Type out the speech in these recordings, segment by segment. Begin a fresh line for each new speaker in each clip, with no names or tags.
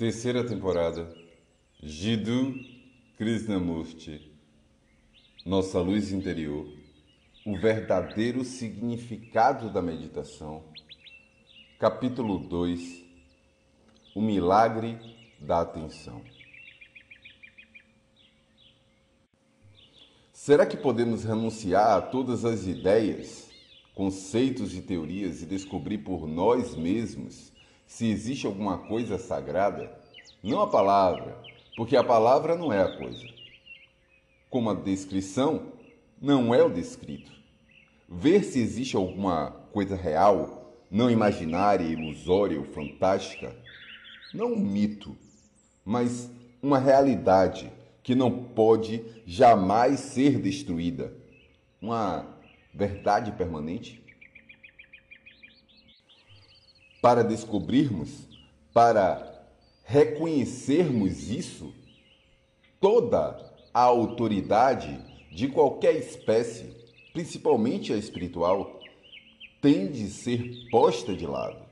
Terceira temporada. Jiddu Krishnamurti. Nossa luz interior. O verdadeiro significado da meditação. Capítulo 2. O milagre da atenção. Será que podemos renunciar a todas as ideias, conceitos e teorias e descobrir por nós mesmos se existe alguma coisa sagrada? Não a palavra, porque a palavra não é a coisa. Como a descrição não é o descrito. Ver se existe alguma coisa real, não imaginária, ilusória ou fantástica, não um mito, mas uma realidade que não pode jamais ser destruída. Uma verdade permanente? Para descobrirmos, para reconhecermos isso, toda a autoridade de qualquer espécie, principalmente a espiritual, tem de ser posta de lado.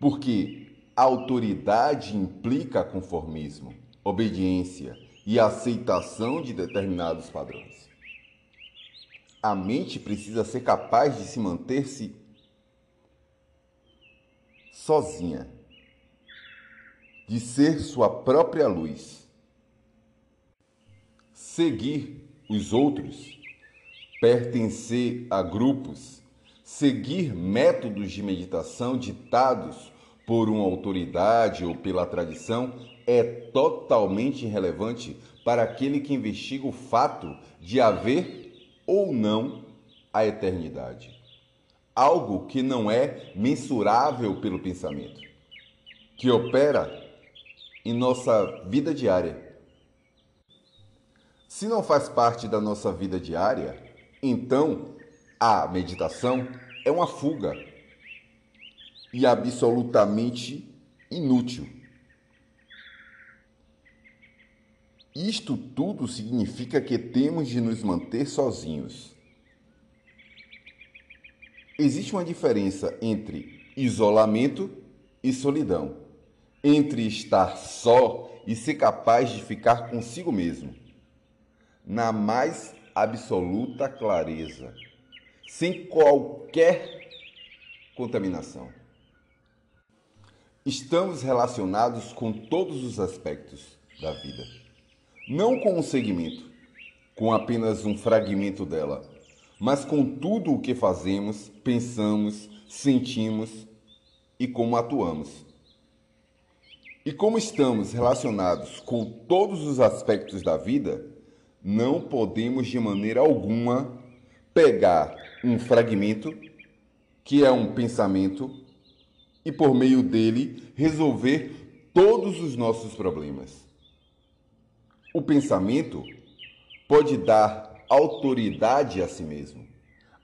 Porque autoridade implica conformismo obediência e aceitação de determinados padrões. A mente precisa ser capaz de se manter-se sozinha, de ser sua própria luz. Seguir os outros, pertencer a grupos, seguir métodos de meditação ditados por uma autoridade ou pela tradição é totalmente irrelevante para aquele que investiga o fato de haver ou não a eternidade. Algo que não é mensurável pelo pensamento, que opera em nossa vida diária. Se não faz parte da nossa vida diária, então a meditação é uma fuga e absolutamente inútil. Isto tudo significa que temos de nos manter sozinhos. Existe uma diferença entre isolamento e solidão, entre estar só e ser capaz de ficar consigo mesmo, na mais absoluta clareza, sem qualquer contaminação. Estamos relacionados com todos os aspectos da vida. Não com um segmento, com apenas um fragmento dela, mas com tudo o que fazemos, pensamos, sentimos e como atuamos. E como estamos relacionados com todos os aspectos da vida, não podemos de maneira alguma pegar um fragmento, que é um pensamento, e por meio dele resolver todos os nossos problemas. O pensamento pode dar autoridade a si mesmo,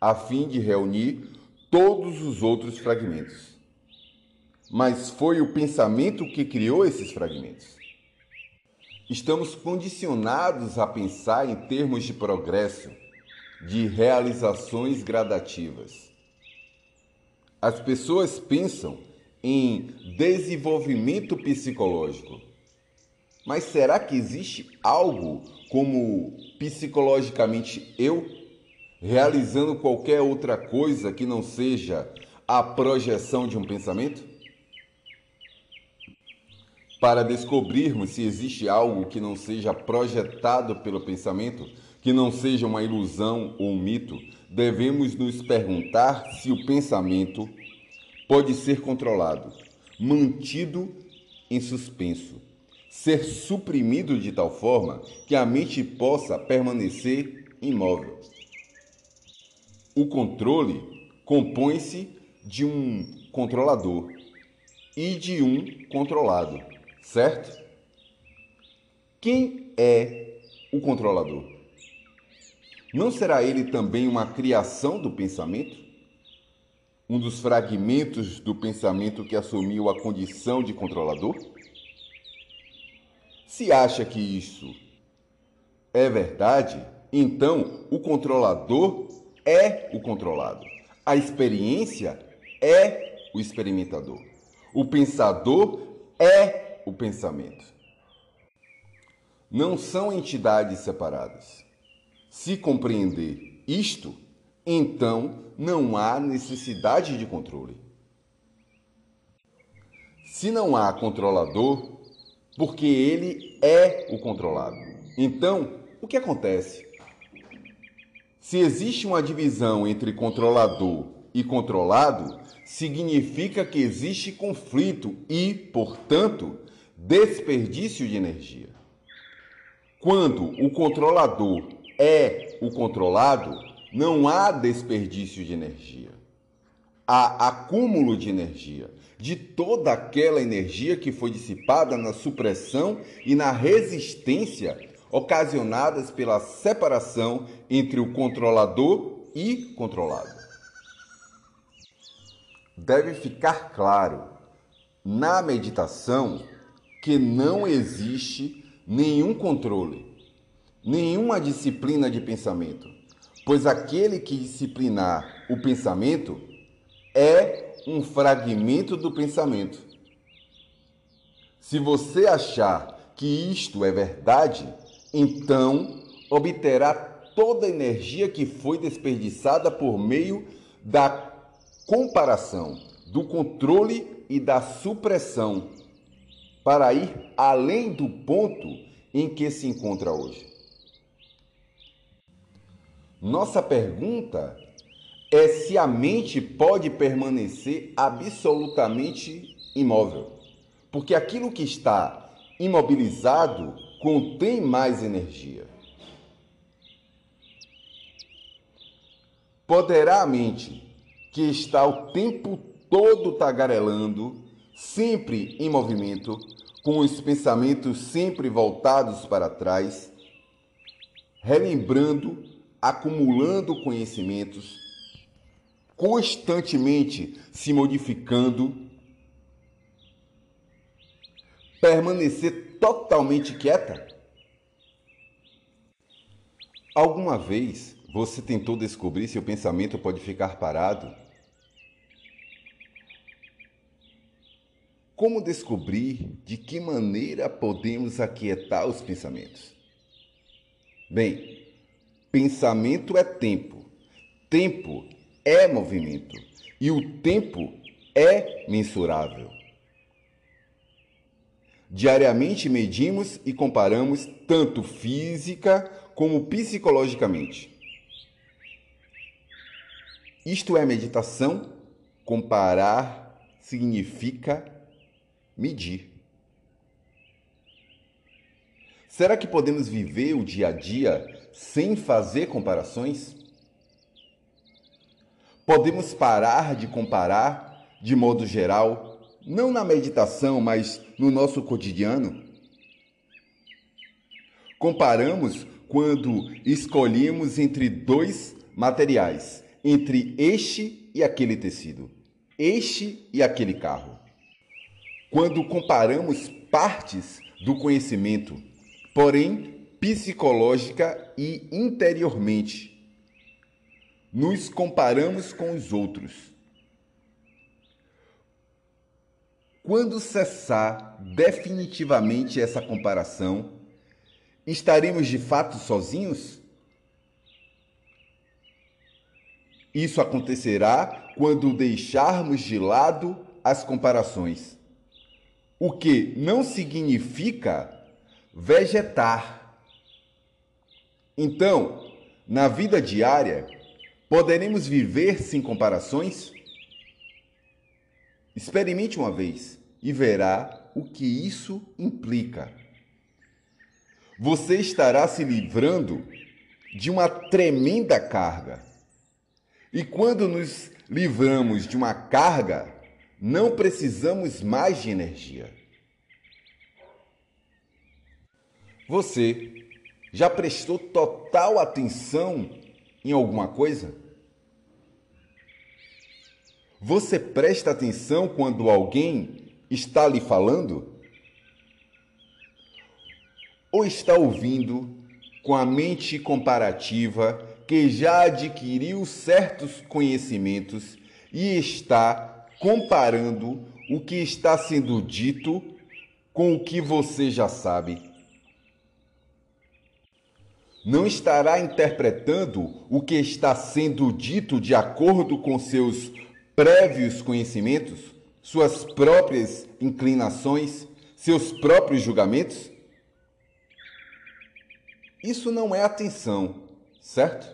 a fim de reunir todos os outros fragmentos. Mas foi o pensamento que criou esses fragmentos. Estamos condicionados a pensar em termos de progresso, de realizações gradativas. As pessoas pensam em desenvolvimento psicológico mas será que existe algo como psicologicamente eu realizando qualquer outra coisa que não seja a projeção de um pensamento? Para descobrirmos se existe algo que não seja projetado pelo pensamento, que não seja uma ilusão ou um mito, devemos nos perguntar se o pensamento pode ser controlado, mantido em suspenso ser suprimido de tal forma que a mente possa permanecer imóvel. O controle compõe-se de um controlador e de um controlado, certo? Quem é o controlador? Não será ele também uma criação do pensamento? Um dos fragmentos do pensamento que assumiu a condição de controlador? Se acha que isso é verdade, então o controlador é o controlado. A experiência é o experimentador. O pensador é o pensamento. Não são entidades separadas. Se compreender isto, então não há necessidade de controle. Se não há controlador, porque ele é o controlado. Então, o que acontece? Se existe uma divisão entre controlador e controlado, significa que existe conflito e, portanto, desperdício de energia. Quando o controlador é o controlado, não há desperdício de energia. Há acúmulo de energia, de toda aquela energia que foi dissipada na supressão e na resistência ocasionadas pela separação entre o controlador e controlado. Deve ficar claro na meditação que não existe nenhum controle, nenhuma disciplina de pensamento, pois aquele que disciplinar o pensamento é um fragmento do pensamento. Se você achar que isto é verdade, então obterá toda a energia que foi desperdiçada por meio da comparação, do controle e da supressão, para ir além do ponto em que se encontra hoje. Nossa pergunta é se a mente pode permanecer absolutamente imóvel, porque aquilo que está imobilizado contém mais energia. Poderá a mente, que está o tempo todo tagarelando, sempre em movimento, com os pensamentos sempre voltados para trás, relembrando, acumulando conhecimentos, constantemente se modificando, permanecer totalmente quieta? Alguma vez você tentou descobrir se o pensamento pode ficar parado? Como descobrir de que maneira podemos aquietar os pensamentos? Bem, pensamento é tempo, tempo é movimento e o tempo é mensurável. Diariamente medimos e comparamos tanto física como psicologicamente. Isto é meditação. Comparar significa medir. Será que podemos viver o dia a dia sem fazer comparações? Podemos parar de comparar de modo geral não na meditação, mas no nosso cotidiano? Comparamos quando escolhemos entre dois materiais, entre este e aquele tecido, este e aquele carro. Quando comparamos partes do conhecimento, porém psicológica e interiormente, nos comparamos com os outros Quando cessar definitivamente essa comparação, estaremos de fato sozinhos? Isso acontecerá quando deixarmos de lado as comparações, o que não significa vegetar. Então, na vida diária, poderemos viver sem comparações? Experimente uma vez e verá o que isso implica. Você estará se livrando de uma tremenda carga. E quando nos livramos de uma carga, não precisamos mais de energia. Você já prestou total atenção em alguma coisa? Você presta atenção quando alguém está lhe falando? Ou está ouvindo com a mente comparativa que já adquiriu certos conhecimentos e está comparando o que está sendo dito com o que você já sabe. Não estará interpretando o que está sendo dito de acordo com seus prévios conhecimentos, suas próprias inclinações, seus próprios julgamentos? Isso não é atenção, certo?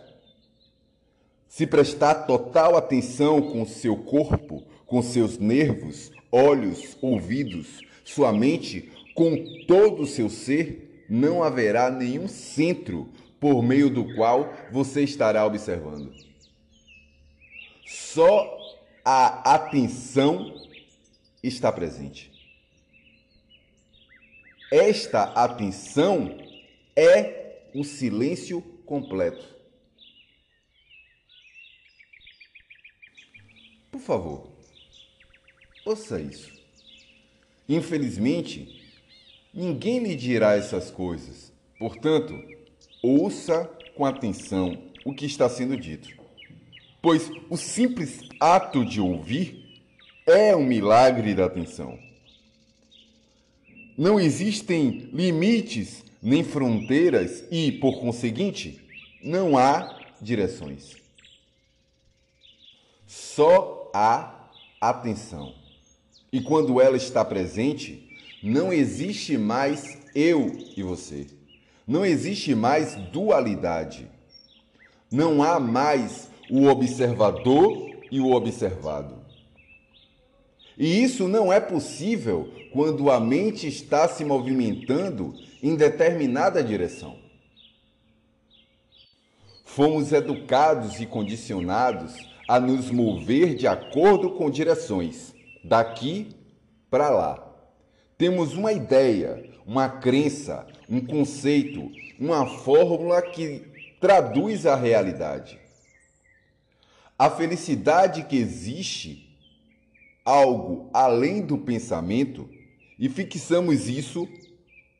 Se prestar total atenção com seu corpo, com seus nervos, olhos, ouvidos, sua mente, com todo o seu ser, não haverá nenhum centro por meio do qual você estará observando. Só a atenção está presente. Esta atenção é o silêncio completo. Por favor, ouça isso. Infelizmente, ninguém lhe dirá essas coisas. Portanto, ouça com atenção o que está sendo dito. Pois o simples ato de ouvir é um milagre da atenção. Não existem limites nem fronteiras e, por conseguinte, não há direções. Só há atenção. E quando ela está presente, não existe mais eu e você. Não existe mais dualidade. Não há mais o observador e o observado. E isso não é possível quando a mente está se movimentando em determinada direção. Fomos educados e condicionados a nos mover de acordo com direções daqui para lá. Temos uma ideia, uma crença, um conceito, uma fórmula que traduz a realidade. A felicidade que existe algo além do pensamento e fixamos isso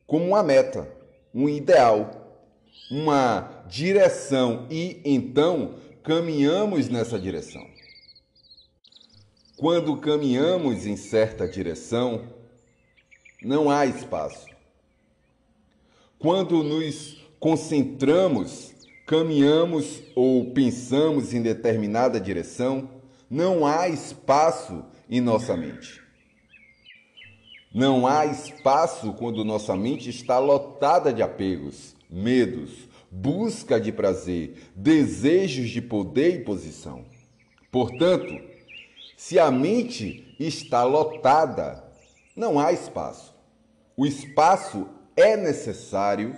como uma meta, um ideal, uma direção e então caminhamos nessa direção. Quando caminhamos em certa direção, não há espaço. Quando nos concentramos, caminhamos ou pensamos em determinada direção, não há espaço em nossa mente. Não há espaço quando nossa mente está lotada de apegos, medos, busca de prazer, desejos de poder e posição. Portanto, se a mente está lotada, não há espaço. O espaço é necessário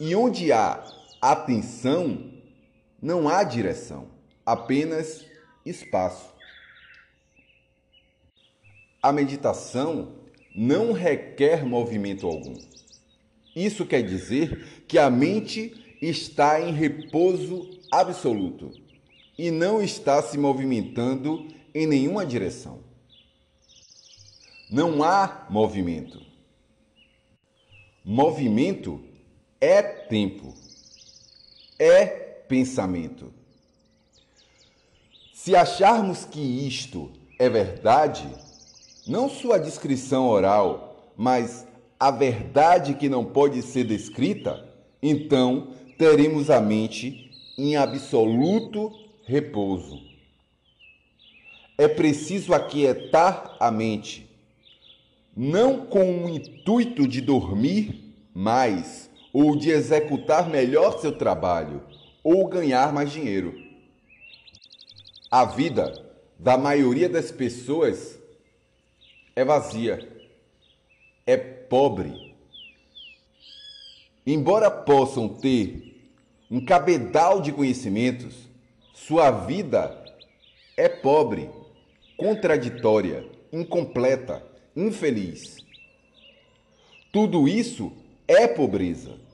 e onde há atenção, não há direção, apenas espaço. A meditação não requer movimento algum. Isso quer dizer que a mente está em repouso absoluto e não está se movimentando em nenhuma direção. Não há movimento. Movimento é tempo, é pensamento. Se acharmos que isto é verdade, não sua descrição oral, mas a verdade que não pode ser descrita, então teremos a mente em absoluto repouso. É preciso aquietar a mente, não com o intuito de dormir mais ou de executar melhor seu trabalho ou ganhar mais dinheiro. A vida da maioria das pessoas é vazia, é pobre. Embora possam ter um cabedal de conhecimentos, sua vida é pobre contraditória, incompleta, infeliz. Tudo isso é pobreza.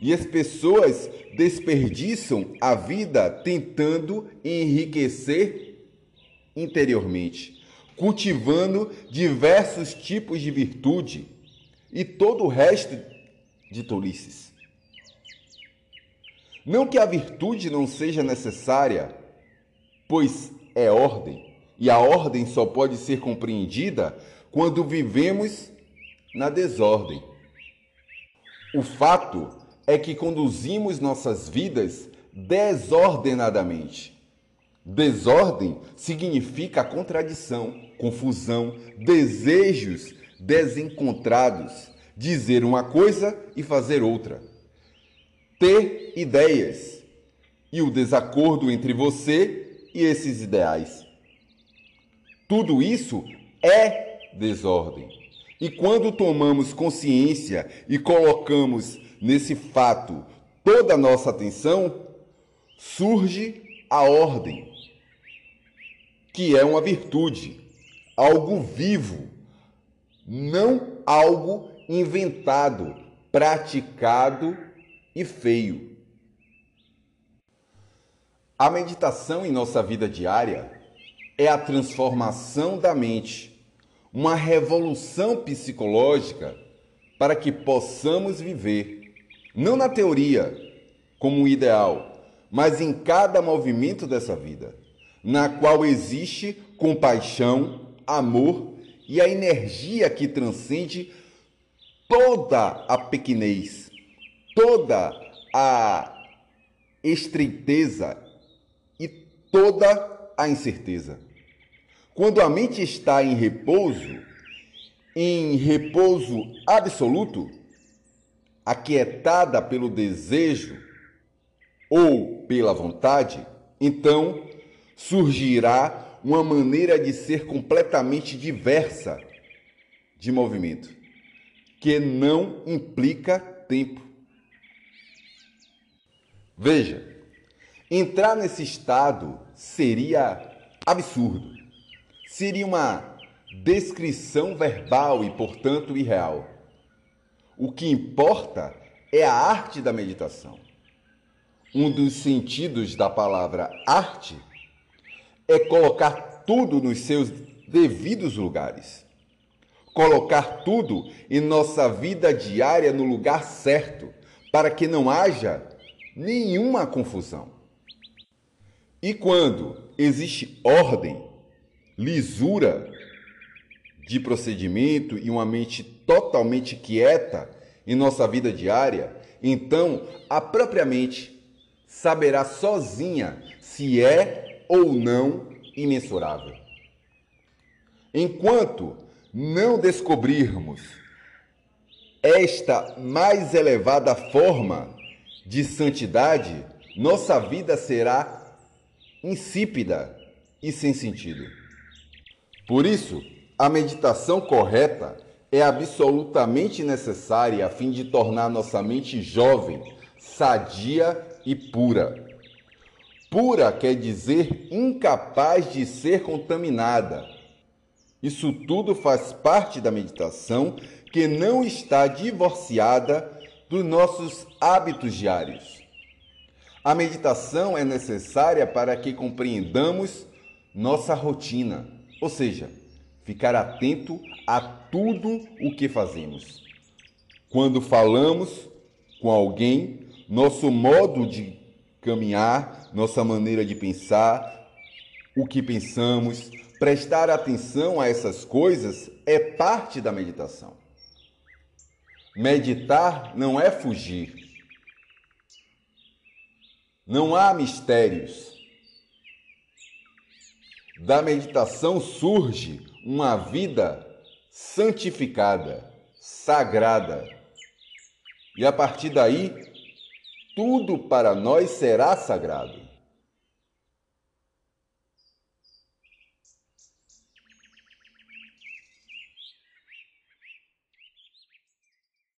E as pessoas desperdiçam a vida tentando enriquecer interiormente, cultivando diversos tipos de virtude e todo o resto de tolices. Não que a virtude não seja necessária, pois é ordem, e a ordem só pode ser compreendida quando vivemos na desordem. O fato é que conduzimos nossas vidas desordenadamente. Desordem significa contradição, confusão, desejos desencontrados, dizer uma coisa e fazer outra. Ter ideias e o desacordo entre você e esses ideais. Tudo isso é desordem. E quando tomamos consciência e colocamos nesse fato toda a nossa atenção, surge a ordem, que é uma virtude, algo vivo, não algo inventado, praticado e feio. A meditação em nossa vida diária é a transformação da mente, uma revolução psicológica para que possamos viver, não na teoria, como um ideal, mas em cada movimento dessa vida, na qual existe compaixão, amor e a energia que transcende toda a pequenez, toda a estreiteza e toda a incerteza. Quando a mente está em repouso, em repouso absoluto, aquietada pelo desejo ou pela vontade, então surgirá uma maneira de ser completamente diversa de movimento, que não implica tempo. Veja, entrar nesse estado seria absurdo. Seria uma descrição verbal e, portanto, irreal. O que importa é a arte da meditação um dos sentidos da palavra arte é colocar tudo nos seus devidos lugares. Colocar tudo em nossa vida diária no lugar certo, para que não haja nenhuma confusão. E quando existe ordem, lisura de procedimento e uma mente totalmente quieta em nossa vida diária, então a própria mente saberá sozinha se é ou não imensurável. Enquanto não descobrirmos esta mais elevada forma de santidade, nossa vida será insípida e sem sentido. Por isso, a meditação correta é absolutamente necessária a fim de tornar nossa mente jovem, sadia e pura. Pura quer dizer incapaz de ser contaminada. Isso tudo faz parte da meditação que não está divorciada dos nossos hábitos diários. A meditação é necessária para que compreendamos nossa rotina, ou seja, ficar atento a tudo o que fazemos. Quando falamos com alguém, nosso modo de caminhar, nossa maneira de pensar, o que pensamos, prestar atenção a essas coisas é parte da meditação. Meditar não é fugir. Não há mistérios. Da meditação surge uma vida santificada, sagrada. E a partir daí, tudo para nós será sagrado.